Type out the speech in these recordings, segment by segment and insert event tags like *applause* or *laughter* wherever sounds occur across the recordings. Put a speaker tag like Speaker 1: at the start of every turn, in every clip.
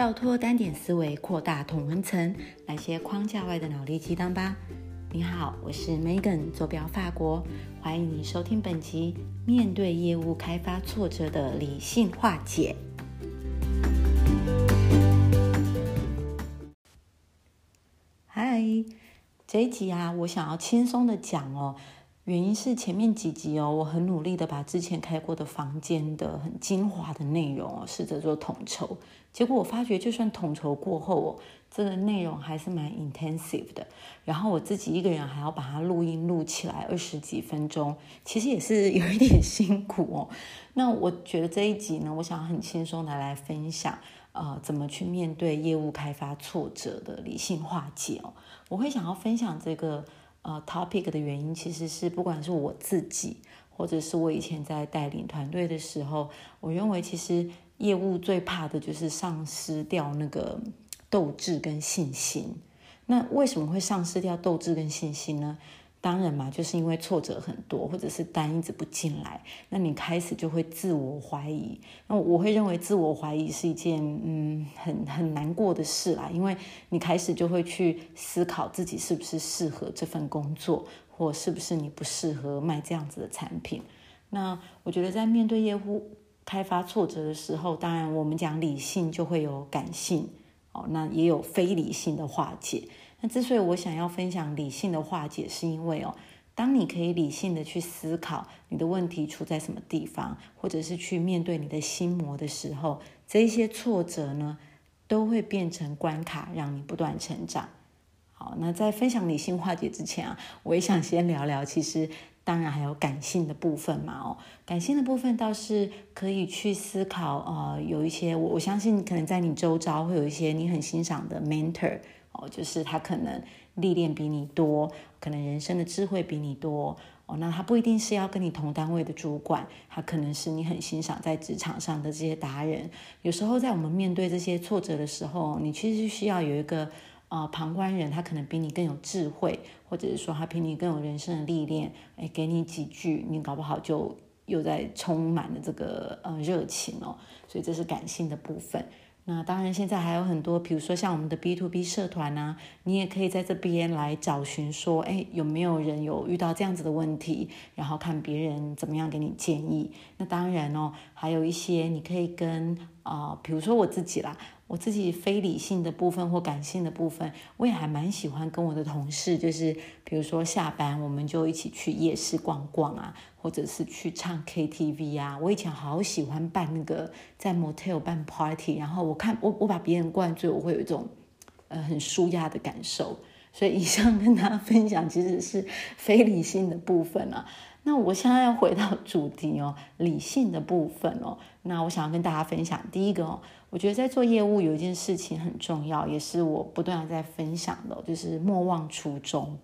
Speaker 1: 跳脱单点思维，扩大同温层，来些框架外的脑力激荡吧。你好，我是 Megan，坐标法国，欢迎你收听本集《面对业务开发挫折的理性化解》。嗨，这一集啊，我想要轻松的讲哦。原因是前面几集哦，我很努力的把之前开过的房间的很精华的内容哦，试着做统筹。结果我发觉，就算统筹过后哦，这个内容还是蛮 intensive 的。然后我自己一个人还要把它录音录起来二十几分钟，其实也是有一点辛苦哦。那我觉得这一集呢，我想很轻松的来分享，呃，怎么去面对业务开发挫折的理性化解哦。我会想要分享这个。呃，topic 的原因其实是，不管是我自己，或者是我以前在带领团队的时候，我认为其实业务最怕的就是丧失掉那个斗志跟信心。那为什么会丧失掉斗志跟信心呢？当然嘛，就是因为挫折很多，或者是单一直不进来，那你开始就会自我怀疑。那我会认为自我怀疑是一件嗯很很难过的事啦，因为你开始就会去思考自己是不是适合这份工作，或是不是你不适合卖这样子的产品。那我觉得在面对业务开发挫折的时候，当然我们讲理性就会有感性哦，那也有非理性的化解。那之所以我想要分享理性的化解，是因为哦，当你可以理性的去思考你的问题出在什么地方，或者是去面对你的心魔的时候，这一些挫折呢，都会变成关卡，让你不断成长。好，那在分享理性化解之前啊，我也想先聊聊，其实当然还有感性的部分嘛。哦，感性的部分倒是可以去思考，呃，有一些我我相信可能在你周遭会有一些你很欣赏的 mentor。哦，就是他可能历练比你多，可能人生的智慧比你多哦。那他不一定是要跟你同单位的主管，他可能是你很欣赏在职场上的这些达人。有时候在我们面对这些挫折的时候，你其实需要有一个呃旁观人，他可能比你更有智慧，或者是说他比你更有人生的历练，哎，给你几句，你搞不好就又在充满了这个呃热情哦。所以这是感性的部分。那当然，现在还有很多，比如说像我们的 B to B 社团啊，你也可以在这边来找寻说，哎，有没有人有遇到这样子的问题，然后看别人怎么样给你建议。那当然哦，还有一些你可以跟啊，比如说我自己啦。我自己非理性的部分或感性的部分，我也还蛮喜欢跟我的同事，就是比如说下班我们就一起去夜市逛逛啊，或者是去唱 KTV 啊。我以前好喜欢办那个在 motel 办 party，然后我看我我把别人灌醉，我会有一种呃很舒压的感受。所以以上跟大家分享其实是非理性的部分啊。那我现在要回到 *laughs* 主题哦，理性的部分哦。那我想要跟大家分享第一个哦，我觉得在做业务有一件事情很重要，也是我不断在分享的，就是莫忘初衷。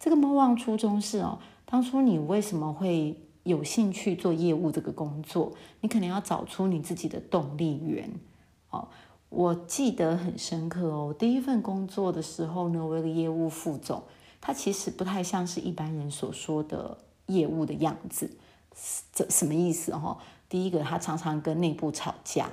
Speaker 1: 这个莫忘初衷是哦，当初你为什么会有兴趣做业务这个工作？你可能要找出你自己的动力源哦。我记得很深刻哦，第一份工作的时候呢，我有个业务副总，他其实不太像是一般人所说的业务的样子。这什么意思？哈，第一个他常常跟内部吵架，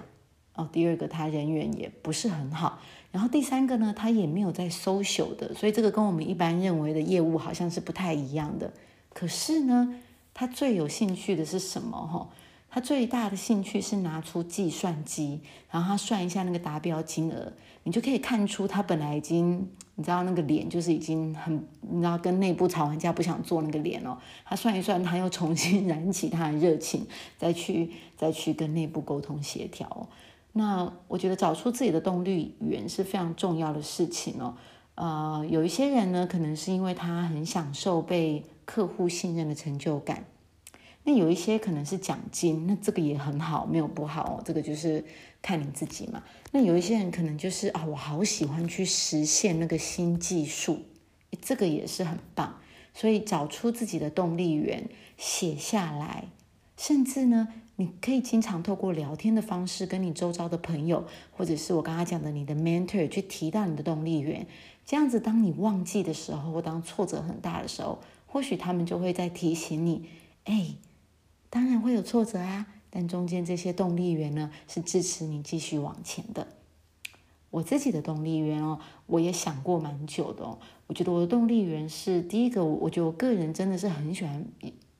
Speaker 1: 哦，第二个他人缘也不是很好，然后第三个呢，他也没有在 social 的，所以这个跟我们一般认为的业务好像是不太一样的。可是呢，他最有兴趣的是什么？哈？他最大的兴趣是拿出计算机，然后他算一下那个达标金额，你就可以看出他本来已经，你知道那个脸就是已经很，你知道跟内部吵完架不想做那个脸哦。他算一算，他又重新燃起他的热情，再去再去跟内部沟通协调。那我觉得找出自己的动力源是非常重要的事情哦。呃，有一些人呢，可能是因为他很享受被客户信任的成就感。那有一些可能是奖金，那这个也很好，没有不好哦，这个就是看你自己嘛。那有一些人可能就是啊，我好喜欢去实现那个新技术，这个也是很棒。所以找出自己的动力源，写下来，甚至呢，你可以经常透过聊天的方式，跟你周遭的朋友，或者是我刚刚讲的你的 mentor 去提到你的动力源。这样子，当你忘记的时候，或当挫折很大的时候，或许他们就会在提醒你，哎。当然会有挫折啊，但中间这些动力源呢，是支持你继续往前的。我自己的动力源哦，我也想过蛮久的哦。我觉得我的动力源是第一个，我觉得我个人真的是很喜欢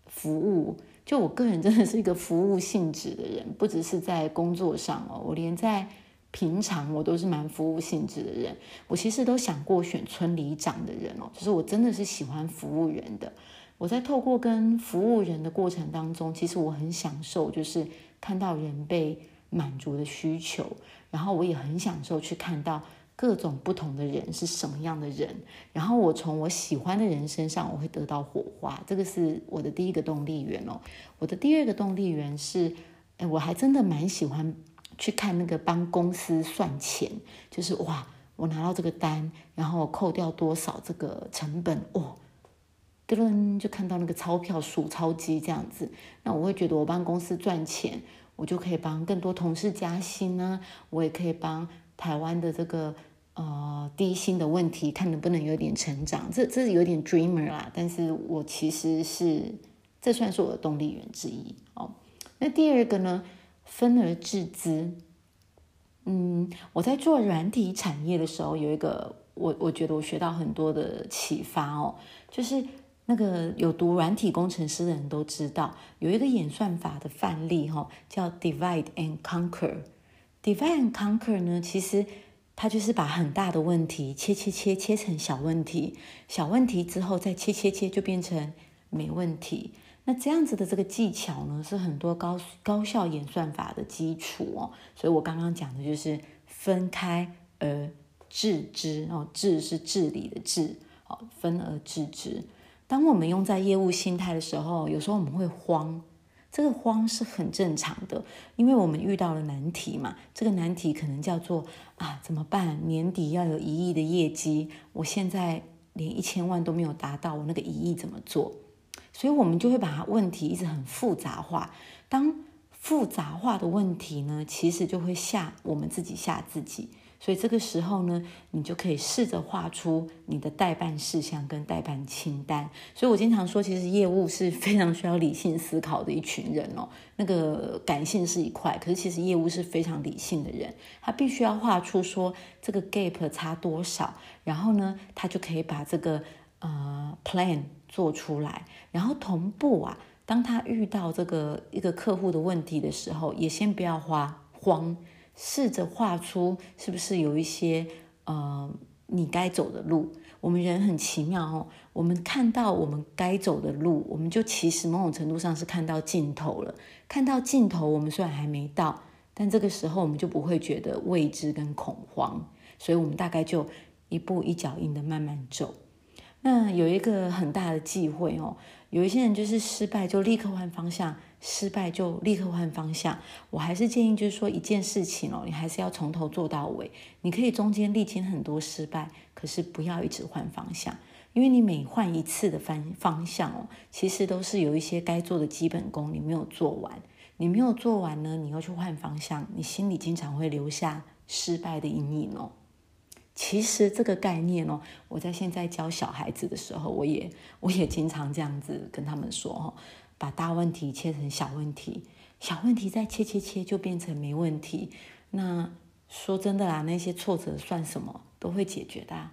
Speaker 1: 服务，就我个人真的是一个服务性质的人，不只是在工作上哦，我连在平常我都是蛮服务性质的人。我其实都想过选村里长的人哦，就是我真的是喜欢服务人的。我在透过跟服务人的过程当中，其实我很享受，就是看到人被满足的需求，然后我也很享受去看到各种不同的人是什么样的人，然后我从我喜欢的人身上，我会得到火花，这个是我的第一个动力源哦。我的第二个动力源是，哎，我还真的蛮喜欢去看那个帮公司算钱，就是哇，我拿到这个单，然后扣掉多少这个成本，哦。噔就看到那个钞票数钞机这样子，那我会觉得我帮公司赚钱，我就可以帮更多同事加薪呢，我也可以帮台湾的这个呃低薪的问题看能不能有点成长，这这是有点 dreamer 啦，但是我其实是这算是我的动力源之一哦。那第二个呢，分而治之，嗯，我在做软体产业的时候，有一个我我觉得我学到很多的启发哦，就是。那个有读软体工程师的人都知道，有一个演算法的范例哈，叫 divide and conquer。divide and conquer 呢，其实它就是把很大的问题切切切切成小问题，小问题之后再切切切就变成没问题。那这样子的这个技巧呢，是很多高高效演算法的基础哦。所以我刚刚讲的就是分开而治之哦，治是治理的治，哦，分而治之。当我们用在业务心态的时候，有时候我们会慌，这个慌是很正常的，因为我们遇到了难题嘛。这个难题可能叫做啊，怎么办？年底要有一亿的业绩，我现在连一千万都没有达到，我那个一亿怎么做？所以我们就会把它问题一直很复杂化。当复杂化的问题呢，其实就会吓我们自己，吓自己。所以这个时候呢，你就可以试着画出你的代办事项跟代办清单。所以我经常说，其实业务是非常需要理性思考的一群人哦。那个感性是一块，可是其实业务是非常理性的人，他必须要画出说这个 gap 差多少，然后呢，他就可以把这个呃 plan 做出来，然后同步啊，当他遇到这个一个客户的问题的时候，也先不要花慌。试着画出是不是有一些呃你该走的路？我们人很奇妙哦，我们看到我们该走的路，我们就其实某种程度上是看到尽头了。看到尽头，我们虽然还没到，但这个时候我们就不会觉得未知跟恐慌，所以我们大概就一步一脚印的慢慢走。那有一个很大的忌讳哦，有一些人就是失败就立刻换方向。失败就立刻换方向，我还是建议，就是说一件事情哦，你还是要从头做到尾。你可以中间历经很多失败，可是不要一直换方向，因为你每换一次的方方向哦，其实都是有一些该做的基本功你没有做完。你没有做完呢，你要去换方向，你心里经常会留下失败的阴影哦。其实这个概念哦，我在现在教小孩子的时候，我也我也经常这样子跟他们说哈。把大问题切成小问题，小问题再切切切就变成没问题。那说真的啦，那些挫折算什么，都会解决的。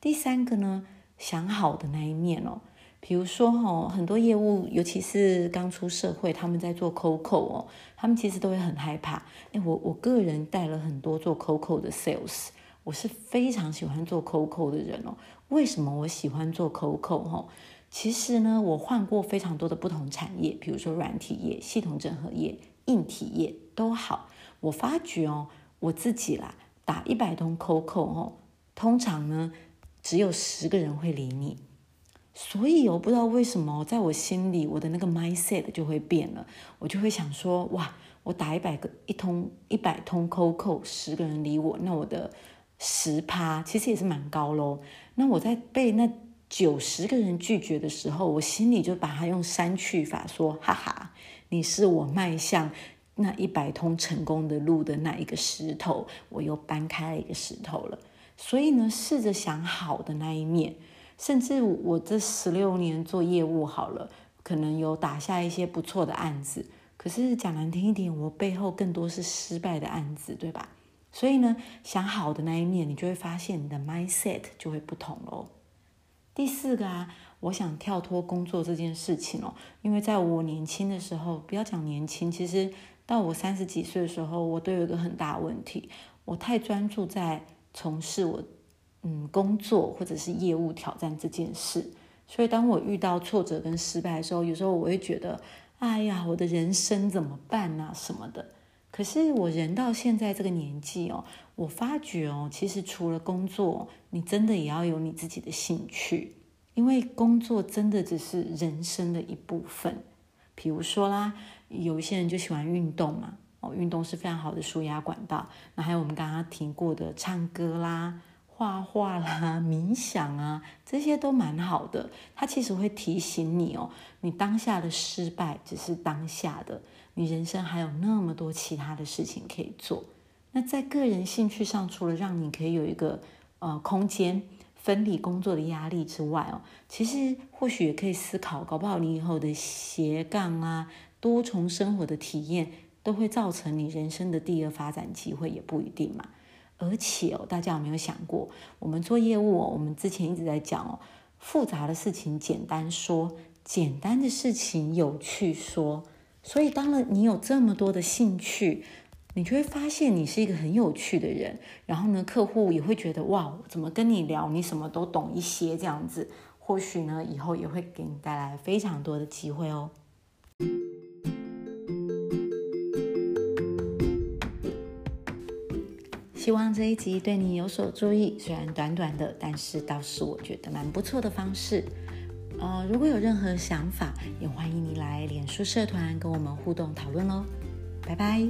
Speaker 1: 第三个呢，想好的那一面哦，比如说哈，很多业务，尤其是刚出社会，他们在做 COCO 哦，他们其实都会很害怕。哎，我我个人带了很多做 COCO 的 sales，我是非常喜欢做 COCO 的人哦。为什么我喜欢做 COCO 哈？其实呢，我换过非常多的不同产业，比如说软体业、系统整合业、硬体业都好。我发觉哦，我自己啦，打一百通 COCO 哦，通常呢只有十个人会理你。所以我不知道为什么，在我心里，我的那个 mindset 就会变了，我就会想说，哇，我打一百个一通一百通 COCO，十个人理我，那我的十趴其实也是蛮高喽。那我在被那。九十个人拒绝的时候，我心里就把它用删去法说：“哈哈，你是我迈向那一百通成功的路的那一个石头，我又搬开了一个石头了。”所以呢，试着想好的那一面，甚至我这十六年做业务好了，可能有打下一些不错的案子，可是讲难听一点，我背后更多是失败的案子，对吧？所以呢，想好的那一面，你就会发现你的 mindset 就会不同喽。第四个啊，我想跳脱工作这件事情哦，因为在我年轻的时候，不要讲年轻，其实到我三十几岁的时候，我都有一个很大问题，我太专注在从事我嗯工作或者是业务挑战这件事，所以当我遇到挫折跟失败的时候，有时候我会觉得，哎呀，我的人生怎么办啊什么的。可是我人到现在这个年纪哦，我发觉哦，其实除了工作，你真的也要有你自己的兴趣，因为工作真的只是人生的一部分。比如说啦，有一些人就喜欢运动嘛，哦，运动是非常好的舒压管道。那还有我们刚刚提过的唱歌啦。画画啦，*laughs* 冥想啊，这些都蛮好的。它其实会提醒你哦，你当下的失败只是当下的，你人生还有那么多其他的事情可以做。那在个人兴趣上，除了让你可以有一个呃空间分离工作的压力之外哦，其实或许也可以思考，搞不好你以后的斜杠啊，多重生活的体验，都会造成你人生的第二发展机会，也不一定嘛。而且哦，大家有没有想过，我们做业务哦，我们之前一直在讲哦，复杂的事情简单说，简单的事情有趣说。所以，当了你有这么多的兴趣，你就会发现你是一个很有趣的人。然后呢，客户也会觉得哇，怎么跟你聊，你什么都懂一些这样子。或许呢，以后也会给你带来非常多的机会哦。希望这一集对你有所注意虽然短短的但是倒是我觉得蛮不错的方式。呃如果有任何想法也欢迎你来脸书社团跟我们互动讨论哦。拜拜。